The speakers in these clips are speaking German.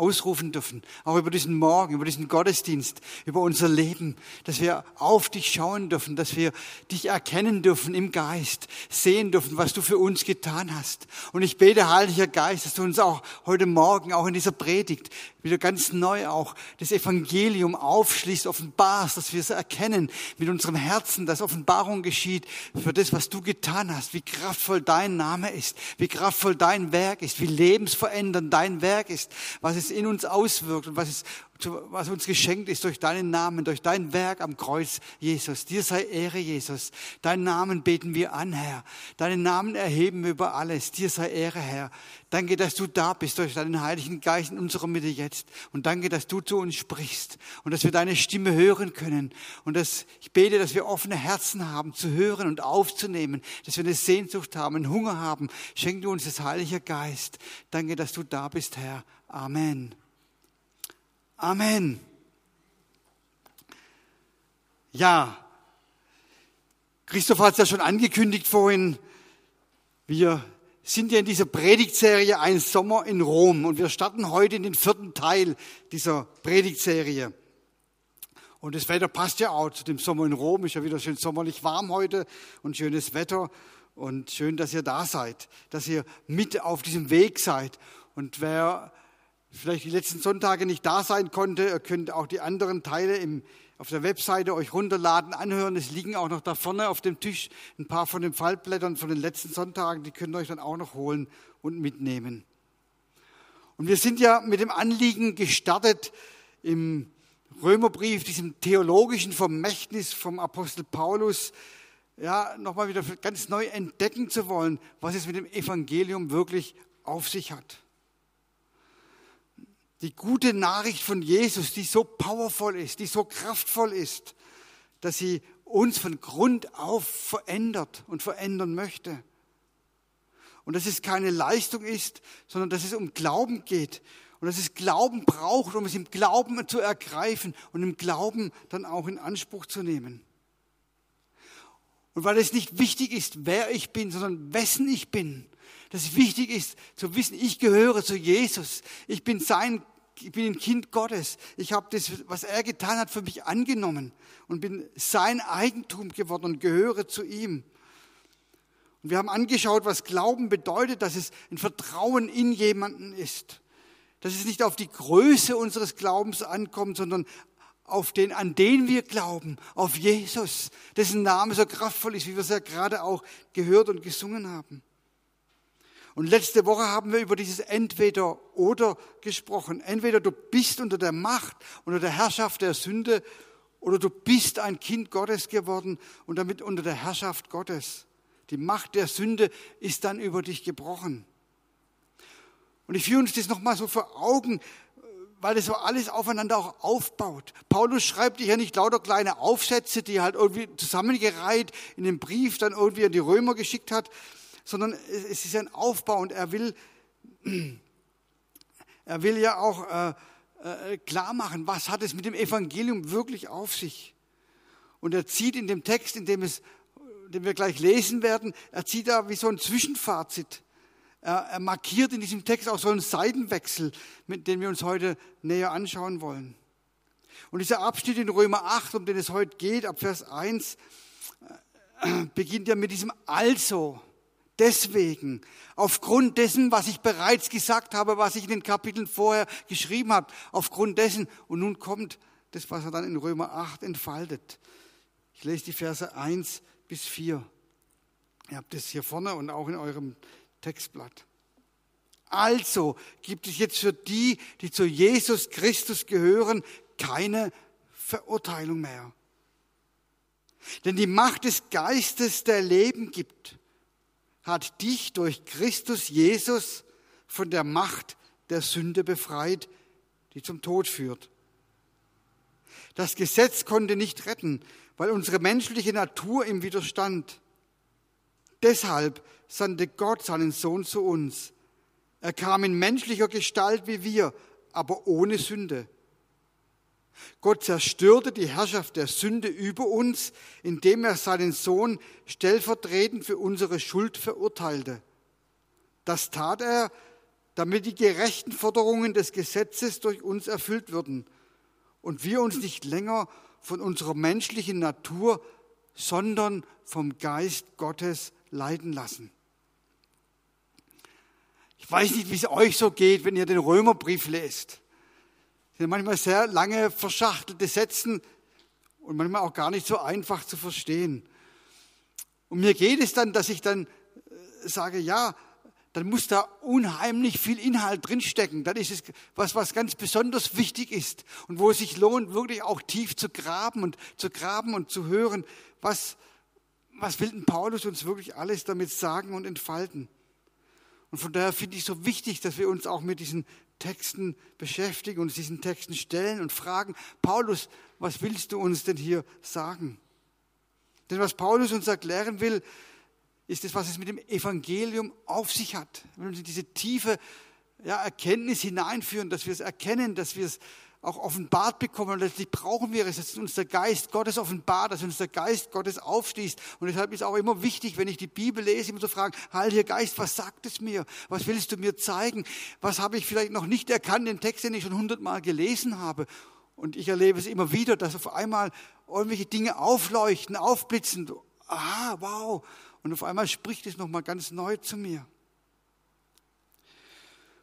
ausrufen dürfen, auch über diesen Morgen, über diesen Gottesdienst, über unser Leben, dass wir auf dich schauen dürfen, dass wir dich erkennen dürfen im Geist, sehen dürfen, was du für uns getan hast. Und ich bete, Heiliger Geist, dass du uns auch heute Morgen, auch in dieser Predigt, wieder ganz neu auch das Evangelium aufschließt, offenbarst, dass wir es erkennen mit unserem Herzen, dass Offenbarung geschieht für das, was du getan hast, wie kraftvoll dein Name ist, wie kraftvoll dein Werk ist, wie lebensverändernd dein Werk ist, was es in uns auswirkt und was es was uns geschenkt ist durch deinen Namen, durch dein Werk am Kreuz, Jesus. Dir sei Ehre, Jesus. Deinen Namen beten wir an, Herr. Deinen Namen erheben wir über alles. Dir sei Ehre, Herr. Danke, dass du da bist durch deinen Heiligen Geist in unserer Mitte jetzt. Und danke, dass du zu uns sprichst und dass wir deine Stimme hören können. Und dass, ich bete, dass wir offene Herzen haben, zu hören und aufzunehmen, dass wir eine Sehnsucht haben, einen Hunger haben. Schenk du uns das Heilige Geist. Danke, dass du da bist, Herr. Amen. Amen. Ja, Christoph hat es ja schon angekündigt vorhin. Wir sind ja in dieser Predigtserie Ein Sommer in Rom und wir starten heute in den vierten Teil dieser Predigtserie. Und das Wetter passt ja auch zu dem Sommer in Rom. Ist ja wieder schön sommerlich warm heute und schönes Wetter. Und schön, dass ihr da seid, dass ihr mit auf diesem Weg seid. Und wer vielleicht die letzten Sonntage nicht da sein konnte, ihr könnt auch die anderen Teile im, auf der Webseite euch runterladen, anhören. Es liegen auch noch da vorne auf dem Tisch ein paar von den Fallblättern von den letzten Sonntagen, die könnt ihr euch dann auch noch holen und mitnehmen. Und wir sind ja mit dem Anliegen gestartet im Römerbrief, diesem theologischen Vermächtnis vom Apostel Paulus, ja, nochmal wieder ganz neu entdecken zu wollen, was es mit dem Evangelium wirklich auf sich hat. Die gute Nachricht von Jesus, die so powerful ist, die so kraftvoll ist, dass sie uns von Grund auf verändert und verändern möchte. Und dass es keine Leistung ist, sondern dass es um Glauben geht. Und dass es Glauben braucht, um es im Glauben zu ergreifen und im Glauben dann auch in Anspruch zu nehmen. Und weil es nicht wichtig ist, wer ich bin, sondern wessen ich bin. Dass es wichtig ist zu wissen, ich gehöre zu Jesus. Ich bin sein ich bin ein Kind Gottes. Ich habe das, was er getan hat, für mich angenommen und bin sein Eigentum geworden und gehöre zu ihm. Und wir haben angeschaut, was Glauben bedeutet, dass es ein Vertrauen in jemanden ist. Dass es nicht auf die Größe unseres Glaubens ankommt, sondern auf den, an den wir glauben, auf Jesus, dessen Name so kraftvoll ist, wie wir es ja gerade auch gehört und gesungen haben. Und letzte Woche haben wir über dieses Entweder-Oder gesprochen. Entweder du bist unter der Macht, unter der Herrschaft der Sünde, oder du bist ein Kind Gottes geworden und damit unter der Herrschaft Gottes. Die Macht der Sünde ist dann über dich gebrochen. Und ich führe uns das nochmal so vor Augen, weil das so alles aufeinander auch aufbaut. Paulus schreibt ja nicht lauter kleine Aufsätze, die er halt irgendwie zusammengereiht in den Brief dann irgendwie an die Römer geschickt hat, sondern es ist ein Aufbau und er will, er will ja auch äh, äh, klar machen, was hat es mit dem Evangelium wirklich auf sich. Und er zieht in dem Text, in dem, es, den wir gleich lesen werden, er zieht da wie so ein Zwischenfazit. Er, er markiert in diesem Text auch so einen Seitenwechsel, mit dem wir uns heute näher anschauen wollen. Und dieser Abschnitt in Römer 8, um den es heute geht, ab Vers 1, äh, beginnt ja mit diesem Also deswegen, aufgrund dessen, was ich bereits gesagt habe, was ich in den Kapiteln vorher geschrieben habe, aufgrund dessen, und nun kommt das, was er dann in Römer 8 entfaltet. Ich lese die Verse 1 bis 4. Ihr habt das hier vorne und auch in eurem Textblatt. Also gibt es jetzt für die, die zu Jesus Christus gehören, keine Verurteilung mehr. Denn die Macht des Geistes, der Leben gibt, hat dich durch Christus Jesus von der Macht der Sünde befreit, die zum Tod führt. Das Gesetz konnte nicht retten, weil unsere menschliche Natur ihm widerstand. Deshalb sandte Gott seinen Sohn zu uns. Er kam in menschlicher Gestalt wie wir, aber ohne Sünde. Gott zerstörte die Herrschaft der Sünde über uns, indem er seinen Sohn stellvertretend für unsere Schuld verurteilte. Das tat er, damit die gerechten Forderungen des Gesetzes durch uns erfüllt würden und wir uns nicht länger von unserer menschlichen Natur, sondern vom Geist Gottes leiden lassen. Ich weiß nicht, wie es euch so geht, wenn ihr den Römerbrief lest. Sind manchmal sehr lange verschachtelte Sätze und manchmal auch gar nicht so einfach zu verstehen. Und mir geht es dann, dass ich dann äh, sage, ja, dann muss da unheimlich viel Inhalt drinstecken. Dann ist es was, was ganz besonders wichtig ist und wo es sich lohnt, wirklich auch tief zu graben und zu graben und zu hören, was, was will denn Paulus uns wirklich alles damit sagen und entfalten. Und von daher finde ich so wichtig, dass wir uns auch mit diesen Texten beschäftigen und diesen Texten stellen und fragen, Paulus, was willst du uns denn hier sagen? Denn was Paulus uns erklären will, ist es, was es mit dem Evangelium auf sich hat. Wenn wir uns in diese tiefe ja, Erkenntnis hineinführen, dass wir es erkennen, dass wir es auch offenbart bekommen. Und letztlich brauchen wir es, dass uns der Geist Gottes offenbart, dass uns der Geist Gottes aufschließt. Und deshalb ist auch immer wichtig, wenn ich die Bibel lese, immer zu fragen, Heiliger Geist, was sagt es mir? Was willst du mir zeigen? Was habe ich vielleicht noch nicht erkannt, den Text, den ich schon hundertmal gelesen habe? Und ich erlebe es immer wieder, dass auf einmal irgendwelche Dinge aufleuchten, aufblitzen. Aha, wow. Und auf einmal spricht es nochmal ganz neu zu mir.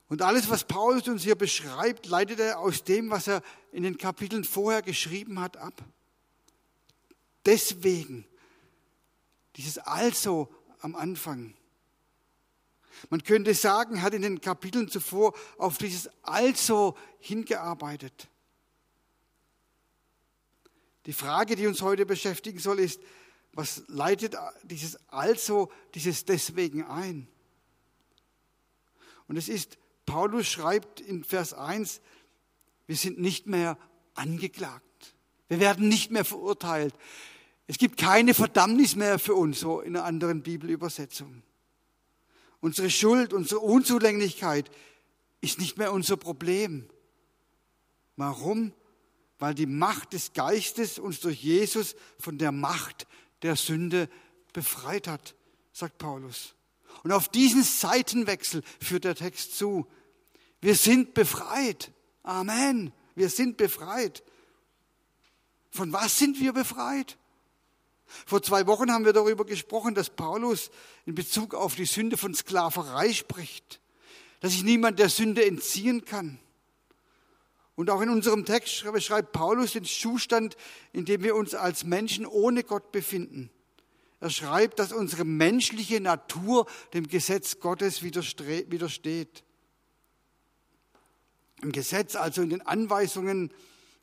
Und alles, was Paulus uns hier beschreibt, leitet er aus dem, was er in den Kapiteln vorher geschrieben hat, ab. Deswegen dieses Also am Anfang. Man könnte sagen, hat in den Kapiteln zuvor auf dieses Also hingearbeitet. Die Frage, die uns heute beschäftigen soll, ist, was leitet dieses also, dieses deswegen ein? Und es ist, Paulus schreibt in Vers 1, wir sind nicht mehr angeklagt. Wir werden nicht mehr verurteilt. Es gibt keine Verdammnis mehr für uns, so in einer anderen Bibelübersetzung. Unsere Schuld, unsere Unzulänglichkeit ist nicht mehr unser Problem. Warum? Weil die Macht des Geistes uns durch Jesus von der Macht der Sünde befreit hat, sagt Paulus. Und auf diesen Seitenwechsel führt der Text zu. Wir sind befreit. Amen. Wir sind befreit. Von was sind wir befreit? Vor zwei Wochen haben wir darüber gesprochen, dass Paulus in Bezug auf die Sünde von Sklaverei spricht, dass sich niemand der Sünde entziehen kann. Und auch in unserem Text beschreibt Paulus den Zustand, in dem wir uns als Menschen ohne Gott befinden. Er schreibt, dass unsere menschliche Natur dem Gesetz Gottes widersteht. Im Gesetz, also in den Anweisungen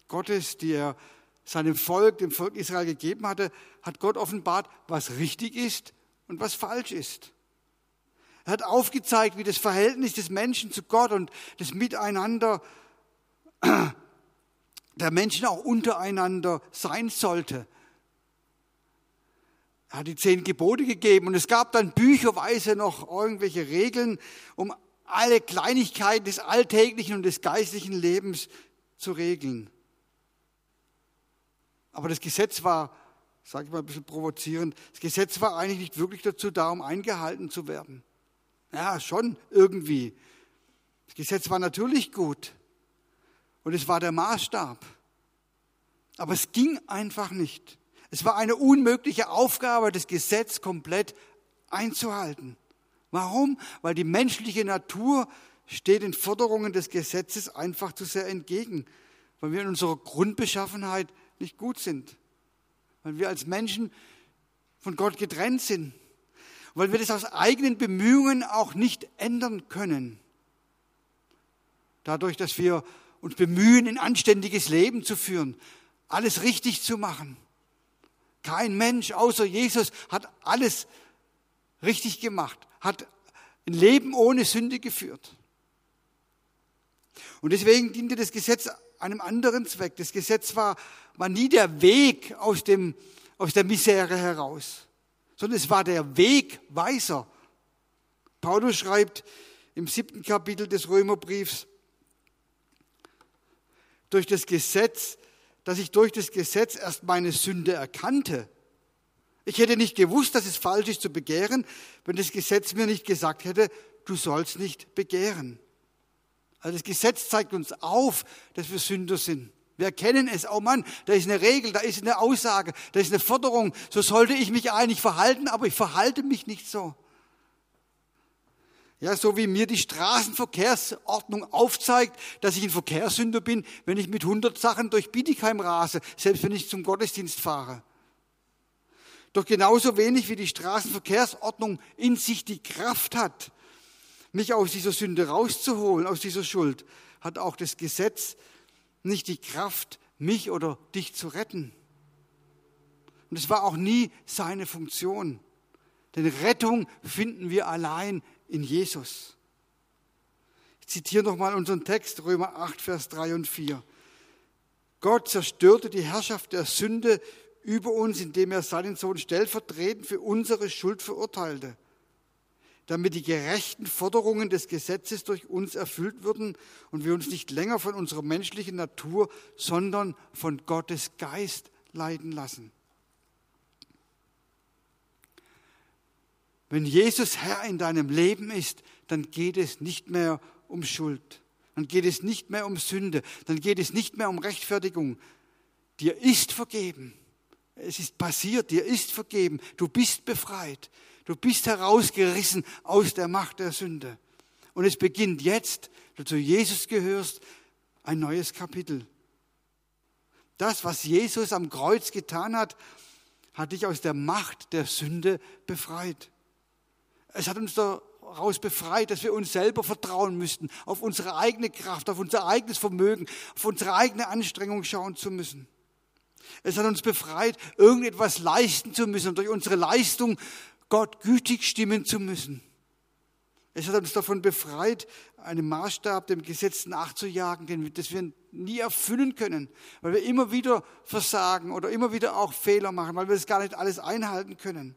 Gottes, die er seinem Volk, dem Volk Israel gegeben hatte, hat Gott offenbart, was richtig ist und was falsch ist. Er hat aufgezeigt, wie das Verhältnis des Menschen zu Gott und das Miteinander der Menschen auch untereinander sein sollte. Er hat die zehn Gebote gegeben und es gab dann bücherweise noch irgendwelche Regeln, um alle Kleinigkeiten des alltäglichen und des geistlichen Lebens zu regeln. Aber das Gesetz war, sage ich mal ein bisschen provozierend, das Gesetz war eigentlich nicht wirklich dazu da, um eingehalten zu werden. Ja, schon irgendwie. Das Gesetz war natürlich gut, und es war der Maßstab. Aber es ging einfach nicht. Es war eine unmögliche Aufgabe, das Gesetz komplett einzuhalten. Warum? Weil die menschliche Natur steht den Forderungen des Gesetzes einfach zu sehr entgegen, weil wir in unserer Grundbeschaffenheit nicht gut sind, weil wir als Menschen von Gott getrennt sind, weil wir das aus eigenen Bemühungen auch nicht ändern können. Dadurch, dass wir uns bemühen, ein anständiges Leben zu führen, alles richtig zu machen. Kein Mensch außer Jesus hat alles richtig gemacht, hat ein Leben ohne Sünde geführt. Und deswegen diente das Gesetz einem anderen Zweck. Das Gesetz war, war nie der Weg aus, dem, aus der Misere heraus, sondern es war der Wegweiser. Paulus schreibt im siebten Kapitel des Römerbriefs, durch das Gesetz, dass ich durch das Gesetz erst meine Sünde erkannte. Ich hätte nicht gewusst, dass es falsch ist zu begehren, wenn das Gesetz mir nicht gesagt hätte, du sollst nicht begehren. Also das Gesetz zeigt uns auf, dass wir Sünder sind. Wir erkennen es, oh Mann, da ist eine Regel, da ist eine Aussage, da ist eine Forderung. So sollte ich mich eigentlich verhalten, aber ich verhalte mich nicht so. Ja, so wie mir die Straßenverkehrsordnung aufzeigt, dass ich ein Verkehrssünder bin, wenn ich mit 100 Sachen durch Bietigheim rase, selbst wenn ich zum Gottesdienst fahre. Doch genauso wenig wie die Straßenverkehrsordnung in sich die Kraft hat, mich aus dieser Sünde rauszuholen, aus dieser Schuld, hat auch das Gesetz nicht die Kraft, mich oder dich zu retten. Und es war auch nie seine Funktion. Denn Rettung finden wir allein in Jesus. Ich zitiere nochmal unseren Text, Römer 8, Vers 3 und 4. Gott zerstörte die Herrschaft der Sünde über uns, indem er seinen Sohn stellvertretend für unsere Schuld verurteilte damit die gerechten Forderungen des Gesetzes durch uns erfüllt würden und wir uns nicht länger von unserer menschlichen Natur, sondern von Gottes Geist leiden lassen. Wenn Jesus Herr in deinem Leben ist, dann geht es nicht mehr um Schuld, dann geht es nicht mehr um Sünde, dann geht es nicht mehr um Rechtfertigung. Dir ist vergeben. Es ist passiert, dir ist vergeben. Du bist befreit. Du bist herausgerissen aus der Macht der Sünde. Und es beginnt jetzt, du zu Jesus gehörst, ein neues Kapitel. Das, was Jesus am Kreuz getan hat, hat dich aus der Macht der Sünde befreit. Es hat uns daraus befreit, dass wir uns selber vertrauen müssten, auf unsere eigene Kraft, auf unser eigenes Vermögen, auf unsere eigene Anstrengung schauen zu müssen. Es hat uns befreit, irgendetwas leisten zu müssen und durch unsere Leistung Gott gütig stimmen zu müssen. Es hat uns davon befreit, einem Maßstab, dem Gesetz nachzujagen, den das wir nie erfüllen können, weil wir immer wieder versagen oder immer wieder auch Fehler machen, weil wir das gar nicht alles einhalten können.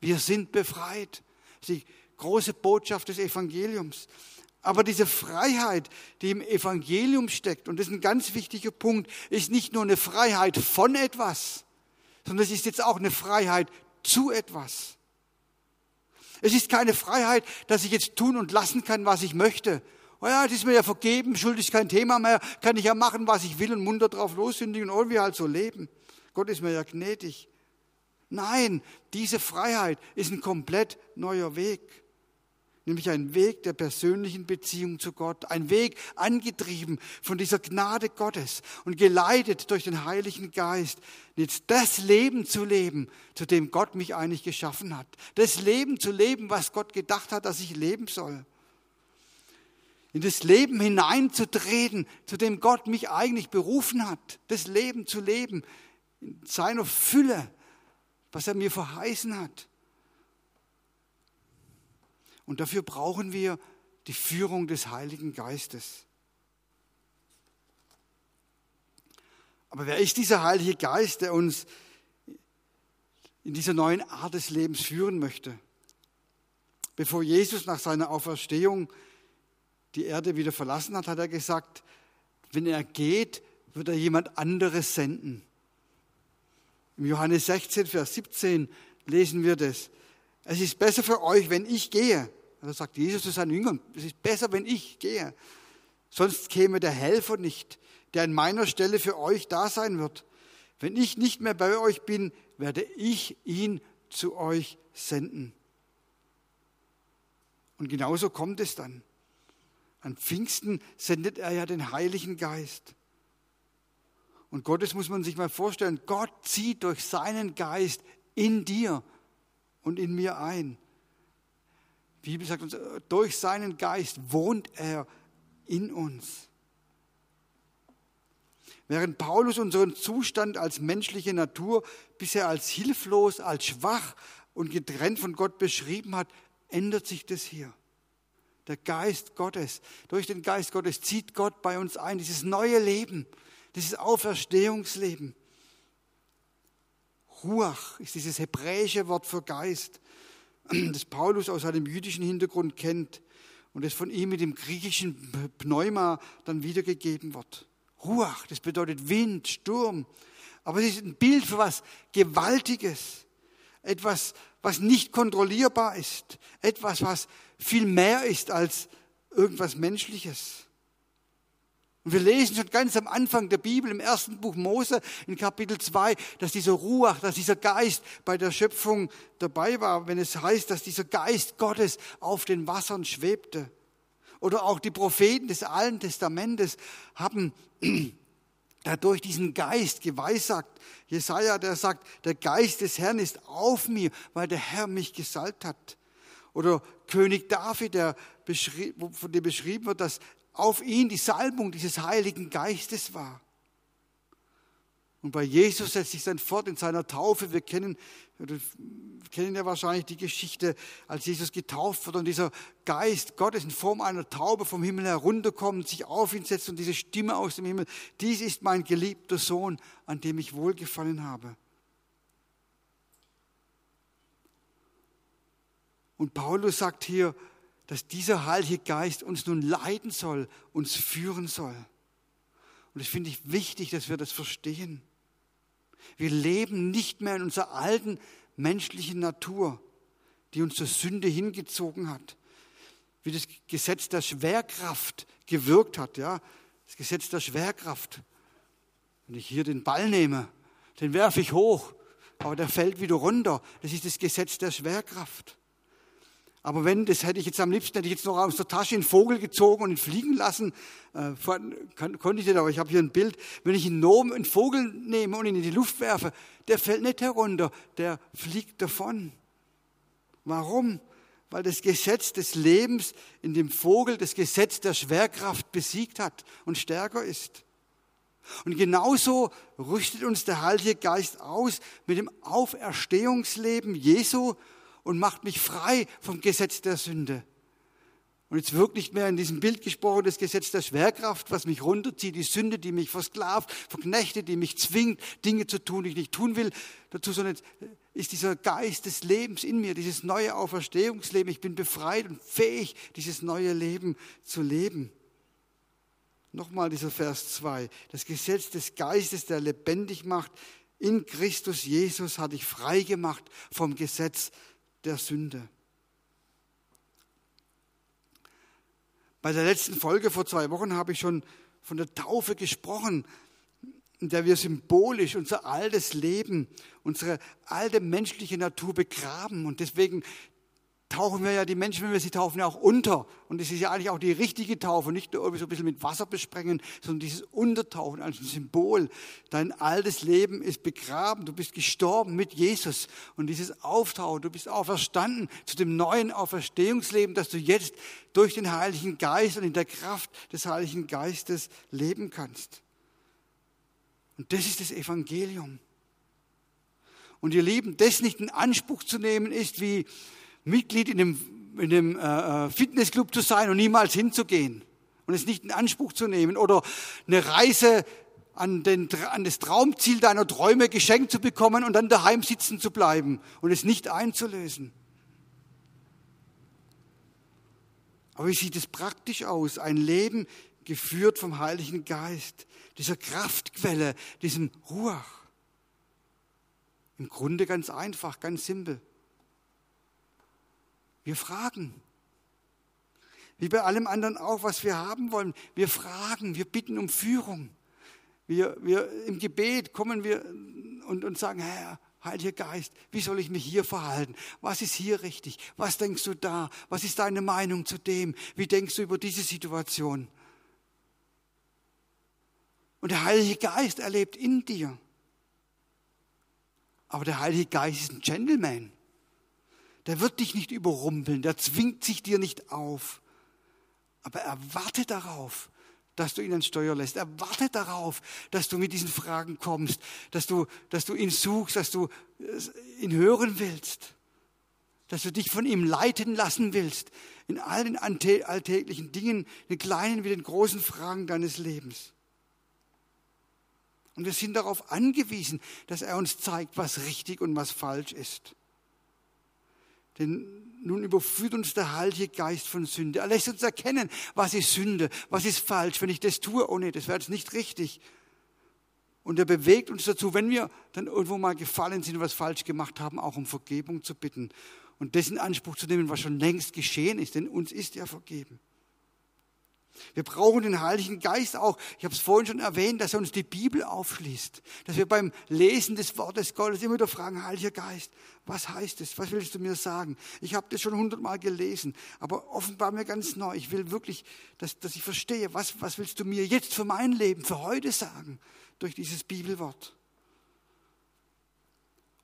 Wir sind befreit. Das ist die große Botschaft des Evangeliums. Aber diese Freiheit, die im Evangelium steckt, und das ist ein ganz wichtiger Punkt, ist nicht nur eine Freiheit von etwas, sondern es ist jetzt auch eine Freiheit zu etwas. Es ist keine Freiheit, dass ich jetzt tun und lassen kann, was ich möchte. Oh ja, das ist mir ja vergeben, Schuld ist kein Thema mehr, kann ich ja machen, was ich will und munter drauf lossündigen und irgendwie halt so leben. Gott ist mir ja gnädig. Nein, diese Freiheit ist ein komplett neuer Weg nämlich ein Weg der persönlichen Beziehung zu Gott, ein Weg angetrieben von dieser Gnade Gottes und geleitet durch den Heiligen Geist, jetzt das Leben zu leben, zu dem Gott mich eigentlich geschaffen hat, das Leben zu leben, was Gott gedacht hat, dass ich leben soll. In das Leben hineinzutreten, zu dem Gott mich eigentlich berufen hat, das Leben zu leben, in seiner Fülle, was er mir verheißen hat. Und dafür brauchen wir die Führung des Heiligen Geistes. Aber wer ist dieser Heilige Geist, der uns in dieser neuen Art des Lebens führen möchte? Bevor Jesus nach seiner Auferstehung die Erde wieder verlassen hat, hat er gesagt, wenn er geht, wird er jemand anderes senden. Im Johannes 16, Vers 17 lesen wir das. Es ist besser für euch, wenn ich gehe. Also sagt Jesus zu seinen Jüngern, es ist besser, wenn ich gehe. Sonst käme der Helfer nicht, der an meiner Stelle für euch da sein wird. Wenn ich nicht mehr bei euch bin, werde ich ihn zu euch senden. Und genauso kommt es dann. An Pfingsten sendet er ja den Heiligen Geist. Und Gottes muss man sich mal vorstellen, Gott zieht durch seinen Geist in dir und in mir ein. Die Bibel sagt uns, durch seinen Geist wohnt er in uns. Während Paulus unseren Zustand als menschliche Natur bisher als hilflos, als schwach und getrennt von Gott beschrieben hat, ändert sich das hier. Der Geist Gottes, durch den Geist Gottes zieht Gott bei uns ein, dieses neue Leben, dieses Auferstehungsleben. Ruach ist dieses hebräische Wort für Geist, das Paulus aus seinem jüdischen Hintergrund kennt und das von ihm mit dem griechischen Pneuma dann wiedergegeben wird. Ruach, das bedeutet Wind, Sturm. Aber es ist ein Bild für was Gewaltiges. Etwas, was nicht kontrollierbar ist. Etwas, was viel mehr ist als irgendwas Menschliches. Und wir lesen schon ganz am Anfang der Bibel, im ersten Buch Mose, in Kapitel 2, dass dieser Ruach, dass dieser Geist bei der Schöpfung dabei war, wenn es heißt, dass dieser Geist Gottes auf den Wassern schwebte. Oder auch die Propheten des Alten Testamentes haben dadurch diesen Geist geweissagt. Jesaja, der sagt, der Geist des Herrn ist auf mir, weil der Herr mich gesalbt hat. Oder König David, der von dem beschrieben wird, dass auf ihn die Salbung dieses Heiligen Geistes war. Und bei Jesus setzt sich dann fort in seiner Taufe. Wir kennen, wir kennen ja wahrscheinlich die Geschichte, als Jesus getauft wird und dieser Geist Gottes in Form einer Taube vom Himmel herunterkommt, sich auf ihn setzt und diese Stimme aus dem Himmel, dies ist mein geliebter Sohn, an dem ich wohlgefallen habe. Und Paulus sagt hier, dass dieser Heilige Geist uns nun leiten soll, uns führen soll. Und das finde ich wichtig, dass wir das verstehen. Wir leben nicht mehr in unserer alten menschlichen Natur, die uns zur Sünde hingezogen hat. Wie das Gesetz der Schwerkraft gewirkt hat, ja. Das Gesetz der Schwerkraft. Wenn ich hier den Ball nehme, den werfe ich hoch, aber der fällt wieder runter. Das ist das Gesetz der Schwerkraft. Aber wenn, das hätte ich jetzt am liebsten, hätte ich jetzt noch aus der Tasche einen Vogel gezogen und ihn fliegen lassen. Äh, kann, konnte ich nicht, aber ich habe hier ein Bild. Wenn ich einen, Nomen, einen Vogel nehme und ihn in die Luft werfe, der fällt nicht herunter, der fliegt davon. Warum? Weil das Gesetz des Lebens in dem Vogel das Gesetz der Schwerkraft besiegt hat und stärker ist. Und genauso rüstet uns der Heilige Geist aus mit dem Auferstehungsleben Jesu und macht mich frei vom Gesetz der Sünde. Und jetzt wirkt nicht mehr in diesem Bild gesprochen das Gesetz der Schwerkraft, was mich runterzieht, die Sünde, die mich versklavt, verknechtet, die mich zwingt, Dinge zu tun, die ich nicht tun will, dazu, sondern ist dieser Geist des Lebens in mir, dieses neue Auferstehungsleben. Ich bin befreit und fähig, dieses neue Leben zu leben. Nochmal dieser Vers 2. Das Gesetz des Geistes, der lebendig macht, in Christus Jesus hat dich frei gemacht vom Gesetz der Sünde. Bei der letzten Folge vor zwei Wochen habe ich schon von der Taufe gesprochen, in der wir symbolisch unser altes Leben, unsere alte menschliche Natur begraben. Und deswegen tauchen wir ja die Menschen, wenn wir sie taufen, ja auch unter. Und es ist ja eigentlich auch die richtige Taufe, nicht nur irgendwie so ein bisschen mit Wasser besprengen, sondern dieses Untertauchen als ein Symbol. Dein altes Leben ist begraben, du bist gestorben mit Jesus. Und dieses Auftauchen, du bist auferstanden zu dem neuen Auferstehungsleben, das du jetzt durch den Heiligen Geist und in der Kraft des Heiligen Geistes leben kannst. Und das ist das Evangelium. Und ihr Lieben, das nicht in Anspruch zu nehmen ist wie, Mitglied in einem, in einem äh, äh, Fitnessclub zu sein und niemals hinzugehen und es nicht in Anspruch zu nehmen oder eine Reise an, den, an das Traumziel deiner Träume geschenkt zu bekommen und dann daheim sitzen zu bleiben und es nicht einzulösen. Aber wie sieht es praktisch aus? Ein Leben geführt vom Heiligen Geist, dieser Kraftquelle, diesem Ruach. Im Grunde ganz einfach, ganz simpel. Wir fragen. Wie bei allem anderen auch, was wir haben wollen. Wir fragen, wir bitten um Führung. Wir, wir im Gebet kommen wir und, und sagen, Herr, Heiliger Geist, wie soll ich mich hier verhalten? Was ist hier richtig? Was denkst du da? Was ist deine Meinung zu dem? Wie denkst du über diese Situation? Und der Heilige Geist erlebt in dir. Aber der Heilige Geist ist ein Gentleman der wird dich nicht überrumpeln, der zwingt sich dir nicht auf. Aber er wartet darauf, dass du ihn ans Steuer lässt. Er wartet darauf, dass du mit diesen Fragen kommst, dass du, dass du ihn suchst, dass du ihn hören willst, dass du dich von ihm leiten lassen willst in all den alltäglichen Dingen, den kleinen wie den großen Fragen deines Lebens. Und wir sind darauf angewiesen, dass er uns zeigt, was richtig und was falsch ist. Denn nun überführt uns der Heilige Geist von Sünde. Er lässt uns erkennen, was ist Sünde, was ist falsch. Wenn ich das tue, oh nee, das wäre jetzt nicht richtig. Und er bewegt uns dazu, wenn wir dann irgendwo mal gefallen sind und was falsch gemacht haben, auch um Vergebung zu bitten und dessen Anspruch zu nehmen, was schon längst geschehen ist, denn uns ist ja vergeben. Wir brauchen den Heiligen Geist auch. Ich habe es vorhin schon erwähnt, dass er uns die Bibel aufschließt. Dass wir beim Lesen des Wortes Gottes immer wieder fragen, Heiliger Geist, was heißt es? Was willst du mir sagen? Ich habe das schon hundertmal gelesen, aber offenbar mir ganz neu. Ich will wirklich, dass, dass ich verstehe, was, was willst du mir jetzt für mein Leben, für heute sagen, durch dieses Bibelwort.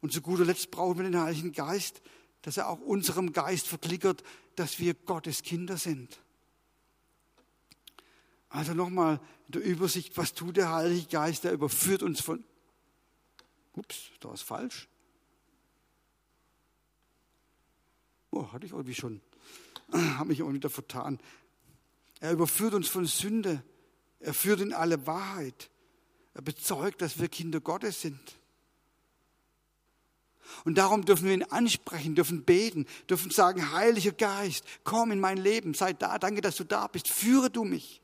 Und zu guter Letzt brauchen wir den Heiligen Geist, dass er auch unserem Geist verklickert, dass wir Gottes Kinder sind. Also nochmal in der Übersicht, was tut der Heilige Geist? Der überführt uns von, ups, da ist falsch. Oh, hatte ich irgendwie schon, habe mich irgendwie wieder vertan. Er überführt uns von Sünde. Er führt in alle Wahrheit. Er bezeugt, dass wir Kinder Gottes sind. Und darum dürfen wir ihn ansprechen, dürfen beten, dürfen sagen, Heiliger Geist, komm in mein Leben, sei da, danke, dass du da bist, führe du mich.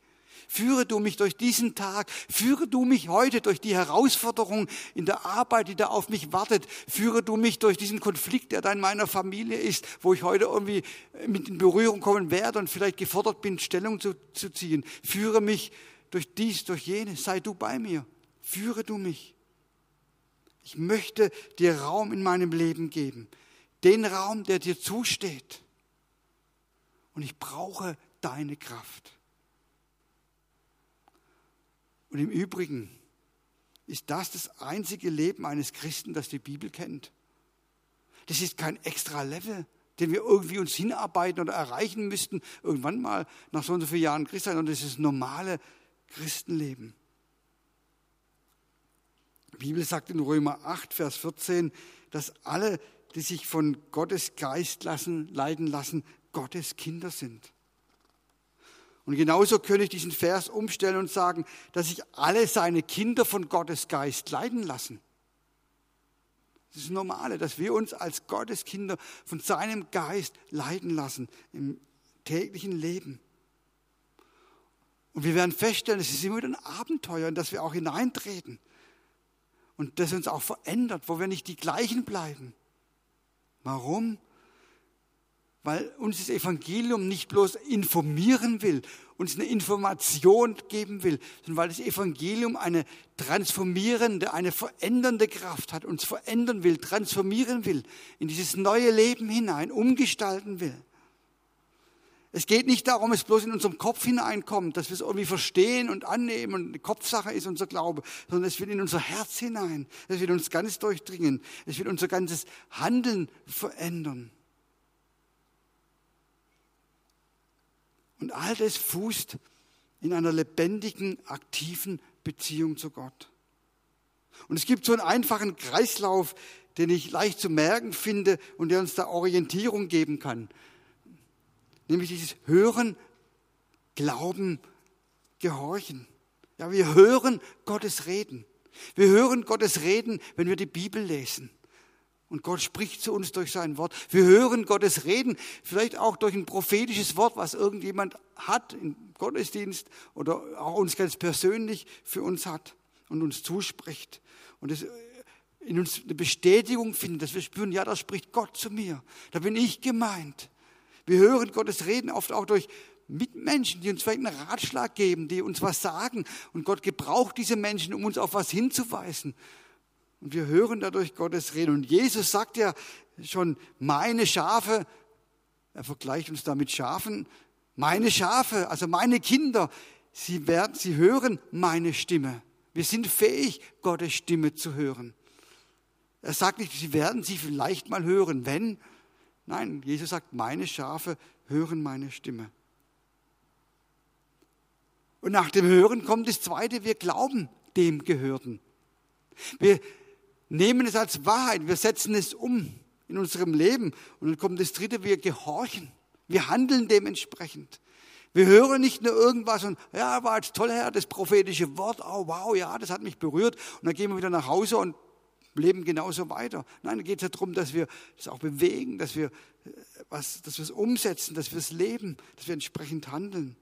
Führe du mich durch diesen Tag. Führe du mich heute durch die Herausforderung in der Arbeit, die da auf mich wartet. Führe du mich durch diesen Konflikt, der da in meiner Familie ist, wo ich heute irgendwie mit in Berührung kommen werde und vielleicht gefordert bin, Stellung zu, zu ziehen. Führe mich durch dies, durch jenes. Sei du bei mir. Führe du mich. Ich möchte dir Raum in meinem Leben geben. Den Raum, der dir zusteht. Und ich brauche deine Kraft. Und im Übrigen ist das das einzige Leben eines Christen, das die Bibel kennt. Das ist kein extra Level, den wir irgendwie uns hinarbeiten oder erreichen müssten, irgendwann mal nach so und so vielen Jahren Christ sein, sondern das ist das normale Christenleben. Die Bibel sagt in Römer 8, Vers 14, dass alle, die sich von Gottes Geist lassen, leiden lassen, Gottes Kinder sind. Und genauso könnte ich diesen Vers umstellen und sagen, dass sich alle seine Kinder von Gottes Geist leiden lassen. Das ist das Normale, dass wir uns als Gottes Kinder von seinem Geist leiden lassen im täglichen Leben. Und wir werden feststellen, es ist immer wieder ein Abenteuer, in das wir auch hineintreten und das uns auch verändert, wo wir nicht die gleichen bleiben. Warum? Weil uns das Evangelium nicht bloß informieren will, uns eine Information geben will, sondern weil das Evangelium eine transformierende, eine verändernde Kraft hat, uns verändern will, transformieren will, in dieses neue Leben hinein, umgestalten will. Es geht nicht darum, es bloß in unserem Kopf hineinkommt, dass wir es irgendwie verstehen und annehmen und eine Kopfsache ist unser Glaube, sondern es wird in unser Herz hinein. Es wird uns ganz durchdringen. Es wird unser ganzes Handeln verändern. Und all das fußt in einer lebendigen, aktiven Beziehung zu Gott. Und es gibt so einen einfachen Kreislauf, den ich leicht zu merken finde und der uns da Orientierung geben kann nämlich dieses Hören, Glauben, Gehorchen. Ja, wir hören Gottes Reden. Wir hören Gottes Reden, wenn wir die Bibel lesen. Und Gott spricht zu uns durch sein Wort. Wir hören Gottes Reden, vielleicht auch durch ein prophetisches Wort, was irgendjemand hat im Gottesdienst oder auch uns ganz persönlich für uns hat und uns zuspricht. Und es in uns eine Bestätigung findet, dass wir spüren, ja, da spricht Gott zu mir. Da bin ich gemeint. Wir hören Gottes Reden oft auch durch Mitmenschen, die uns vielleicht einen Ratschlag geben, die uns was sagen. Und Gott gebraucht diese Menschen, um uns auf was hinzuweisen. Und wir hören dadurch Gottes Reden. Und Jesus sagt ja schon, meine Schafe, er vergleicht uns da mit Schafen, meine Schafe, also meine Kinder, sie werden, sie hören meine Stimme. Wir sind fähig, Gottes Stimme zu hören. Er sagt nicht, sie werden sie vielleicht mal hören, wenn, Nein, Jesus sagt, meine Schafe hören meine Stimme. Und nach dem Hören kommt das Zweite, wir glauben dem Gehörten. Wir nehmen es als Wahrheit, wir setzen es um in unserem Leben. Und dann kommt das Dritte, wir gehorchen. Wir handeln dementsprechend. Wir hören nicht nur irgendwas und, ja, war jetzt toll, Herr, das prophetische Wort, oh wow, ja, das hat mich berührt. Und dann gehen wir wieder nach Hause und leben genauso weiter. Nein, da geht es ja darum, dass wir das auch bewegen, dass wir, äh, was, dass wir es umsetzen, dass wir es leben, dass wir entsprechend handeln.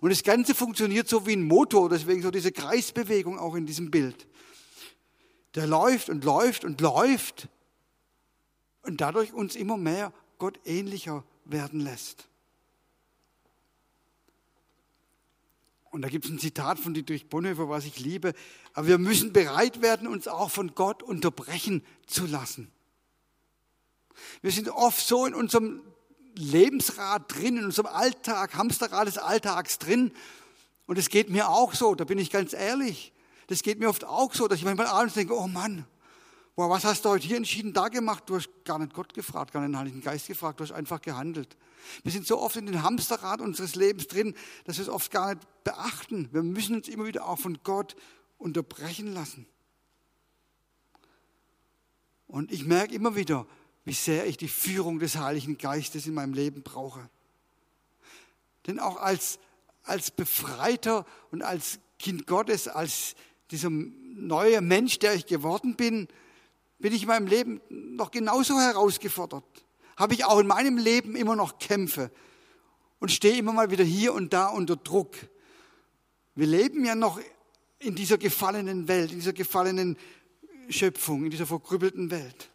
Und das Ganze funktioniert so wie ein Motor, deswegen so diese Kreisbewegung auch in diesem Bild. Der läuft und läuft und läuft und dadurch uns immer mehr Gott ähnlicher werden lässt. Und da gibt es ein Zitat von Dietrich Bonhoeffer, was ich liebe. Aber wir müssen bereit werden, uns auch von Gott unterbrechen zu lassen. Wir sind oft so in unserem Lebensrad drin, in unserem Alltag, Hamsterrad des Alltags drin. Und es geht mir auch so, da bin ich ganz ehrlich. Das geht mir oft auch so, dass ich manchmal abends denke, oh Mann, boah, was hast du heute hier entschieden, da gemacht? Du hast gar nicht Gott gefragt, gar nicht den Heiligen Geist gefragt, du hast einfach gehandelt. Wir sind so oft in den Hamsterrad unseres Lebens drin, dass wir es oft gar nicht beachten. Wir müssen uns immer wieder auch von Gott unterbrechen lassen. Und ich merke immer wieder, wie sehr ich die Führung des Heiligen Geistes in meinem Leben brauche. Denn auch als, als Befreiter und als Kind Gottes, als dieser neue Mensch, der ich geworden bin, bin ich in meinem Leben noch genauso herausgefordert. Habe ich auch in meinem Leben immer noch Kämpfe und stehe immer mal wieder hier und da unter Druck. Wir leben ja noch in dieser gefallenen Welt, in dieser gefallenen Schöpfung, in dieser verkrüppelten Welt.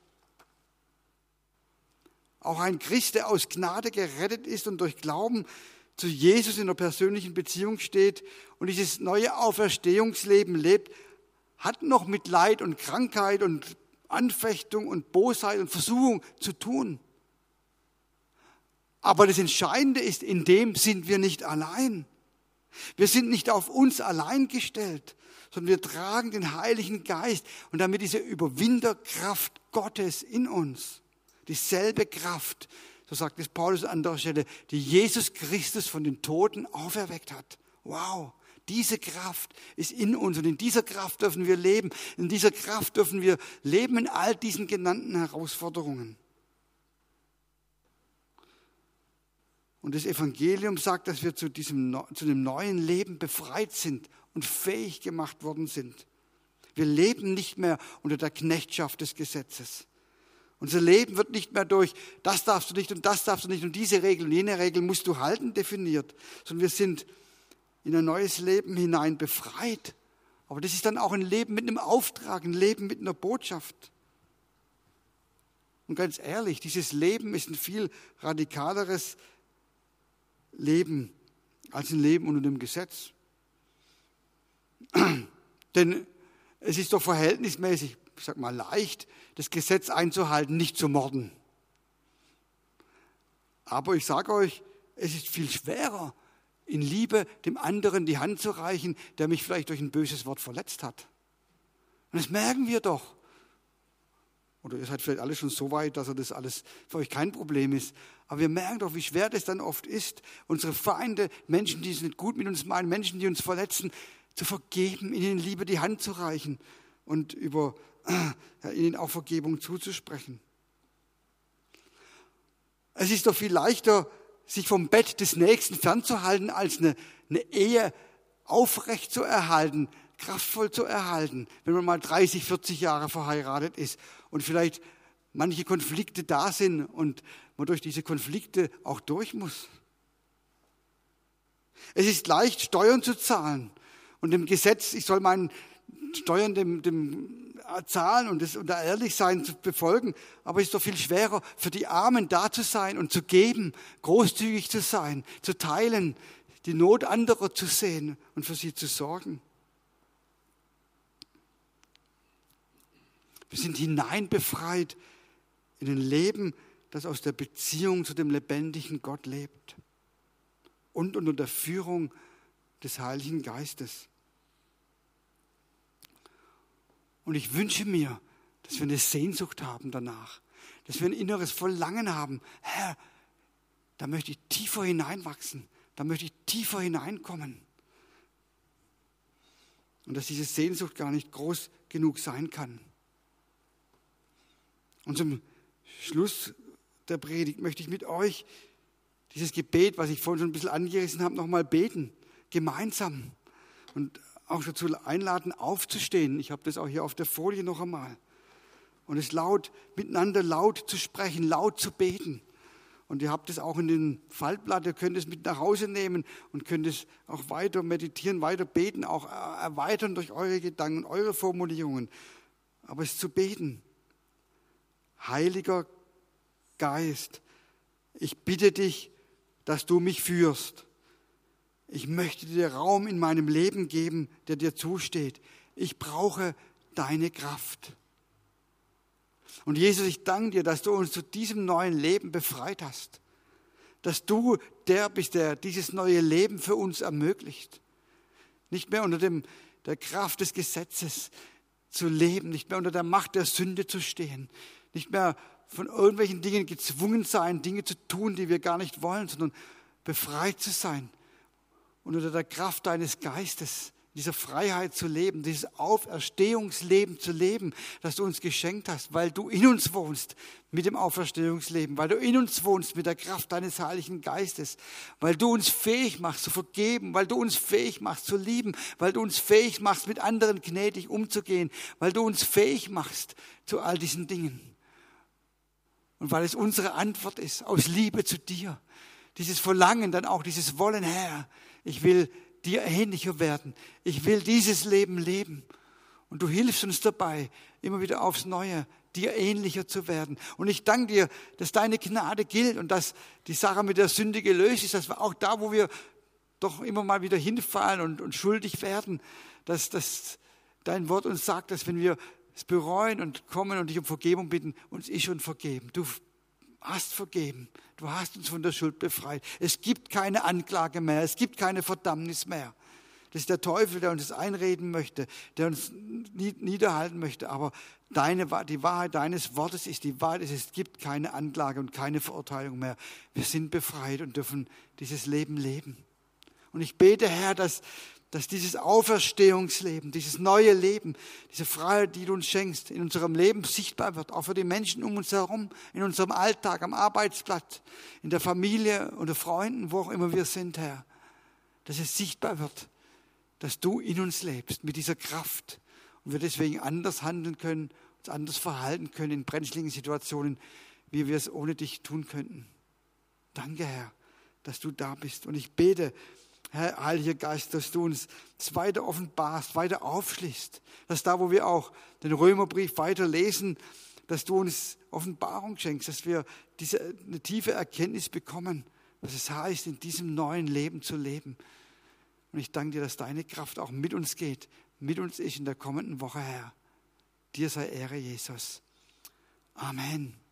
Auch ein Christ, der aus Gnade gerettet ist und durch Glauben zu Jesus in einer persönlichen Beziehung steht und dieses neue Auferstehungsleben lebt, hat noch mit Leid und Krankheit und Anfechtung und Bosheit und Versuchung zu tun. Aber das Entscheidende ist, in dem sind wir nicht allein. Wir sind nicht auf uns allein gestellt, sondern wir tragen den Heiligen Geist und damit diese Überwinderkraft Gottes in uns dieselbe Kraft, so sagt es Paulus an anderer Stelle, die Jesus Christus von den Toten auferweckt hat. Wow, diese Kraft ist in uns und in dieser Kraft dürfen wir leben. In dieser Kraft dürfen wir leben in all diesen genannten Herausforderungen. Und das Evangelium sagt, dass wir zu diesem zu dem neuen Leben befreit sind und fähig gemacht worden sind. Wir leben nicht mehr unter der Knechtschaft des Gesetzes. Unser Leben wird nicht mehr durch, das darfst du nicht und das darfst du nicht und diese Regel und jene Regel musst du halten definiert, sondern wir sind in ein neues Leben hinein befreit. Aber das ist dann auch ein Leben mit einem Auftrag, ein Leben mit einer Botschaft. Und ganz ehrlich, dieses Leben ist ein viel radikaleres Leben als ein Leben unter dem Gesetz. Denn es ist doch verhältnismäßig ich sag mal, leicht, das Gesetz einzuhalten, nicht zu morden. Aber ich sage euch, es ist viel schwerer, in Liebe dem anderen die Hand zu reichen, der mich vielleicht durch ein böses Wort verletzt hat. Und das merken wir doch. Oder ihr seid vielleicht alle schon so weit, dass das alles für euch kein Problem ist. Aber wir merken doch, wie schwer das dann oft ist, unsere Feinde, Menschen, die es nicht gut mit uns meinen, Menschen, die uns verletzen, zu vergeben, ihnen in Liebe die Hand zu reichen und über ja, ihnen auch Vergebung zuzusprechen. Es ist doch viel leichter, sich vom Bett des Nächsten fernzuhalten, als eine, eine Ehe aufrecht zu erhalten, kraftvoll zu erhalten, wenn man mal 30, 40 Jahre verheiratet ist und vielleicht manche Konflikte da sind und man durch diese Konflikte auch durch muss. Es ist leicht, Steuern zu zahlen und dem Gesetz, ich soll meinen Steuern dem, dem zahlen und, das, und ehrlich sein zu befolgen. Aber es ist doch viel schwerer, für die Armen da zu sein und zu geben, großzügig zu sein, zu teilen, die Not anderer zu sehen und für sie zu sorgen. Wir sind hineinbefreit in ein Leben, das aus der Beziehung zu dem lebendigen Gott lebt und unter der Führung des Heiligen Geistes. Und ich wünsche mir, dass wir eine Sehnsucht haben danach, dass wir ein inneres Verlangen haben. Herr, da möchte ich tiefer hineinwachsen, da möchte ich tiefer hineinkommen. Und dass diese Sehnsucht gar nicht groß genug sein kann. Und zum Schluss der Predigt möchte ich mit euch dieses Gebet, was ich vorhin schon ein bisschen angerissen habe, nochmal beten. Gemeinsam. Und auch dazu einladen, aufzustehen. Ich habe das auch hier auf der Folie noch einmal. Und es laut, miteinander laut zu sprechen, laut zu beten. Und ihr habt es auch in den Faltblatt, ihr könnt es mit nach Hause nehmen und könnt es auch weiter meditieren, weiter beten, auch erweitern durch eure Gedanken, eure Formulierungen. Aber es zu beten. Heiliger Geist, ich bitte dich, dass du mich führst Ich möchte dir Raum in meinem Leben geben, der dir zusteht. Ich brauche deine Kraft. Und Jesus, ich danke dir, dass du uns zu diesem neuen Leben befreit hast. Dass du der bist, der dieses neue Leben für uns ermöglicht. Nicht mehr unter dem, der Kraft des Gesetzes zu leben, nicht mehr unter der Macht der Sünde zu stehen, nicht mehr von irgendwelchen Dingen gezwungen sein, Dinge zu tun, die wir gar nicht wollen, sondern befreit zu sein und unter der Kraft deines Geistes dieser Freiheit zu leben, dieses Auferstehungsleben zu leben, das du uns geschenkt hast, weil du in uns wohnst mit dem Auferstehungsleben, weil du in uns wohnst mit der Kraft deines Heiligen Geistes, weil du uns fähig machst zu vergeben, weil du uns fähig machst zu lieben, weil du uns fähig machst, mit anderen gnädig umzugehen, weil du uns fähig machst zu all diesen Dingen. Und weil es unsere Antwort ist, aus Liebe zu dir, dieses Verlangen, dann auch dieses Wollen, Herr, ich will dir ähnlicher werden. Ich will dieses Leben leben. Und du hilfst uns dabei, immer wieder aufs Neue dir ähnlicher zu werden. Und ich danke dir, dass deine Gnade gilt und dass die Sache mit der Sünde gelöst ist, dass wir auch da, wo wir doch immer mal wieder hinfallen und, und schuldig werden, dass, dass dein Wort uns sagt, dass wenn wir es bereuen und kommen und dich um Vergebung bitten, uns ist schon vergeben. Du hast vergeben. Du hast uns von der Schuld befreit. Es gibt keine Anklage mehr. Es gibt keine Verdammnis mehr. Das ist der Teufel, der uns das einreden möchte, der uns niederhalten möchte. Aber deine, die Wahrheit deines Wortes ist die Wahrheit. Es gibt keine Anklage und keine Verurteilung mehr. Wir sind befreit und dürfen dieses Leben leben. Und ich bete, Herr, dass dass dieses Auferstehungsleben, dieses neue Leben, diese Freiheit, die du uns schenkst, in unserem Leben sichtbar wird, auch für die Menschen um uns herum, in unserem Alltag, am Arbeitsplatz, in der Familie, unter Freunden, wo auch immer wir sind, Herr. Dass es sichtbar wird, dass du in uns lebst mit dieser Kraft und wir deswegen anders handeln können, uns anders verhalten können in brenzligen Situationen, wie wir es ohne dich tun könnten. Danke, Herr, dass du da bist. Und ich bete, Herr Heiliger Geist, dass du uns das weiter offenbarst, weiter aufschließt, dass da, wo wir auch den Römerbrief weiter lesen, dass du uns Offenbarung schenkst, dass wir diese, eine tiefe Erkenntnis bekommen, was es heißt, in diesem neuen Leben zu leben. Und ich danke dir, dass deine Kraft auch mit uns geht, mit uns ist in der kommenden Woche, Herr. Dir sei Ehre, Jesus. Amen.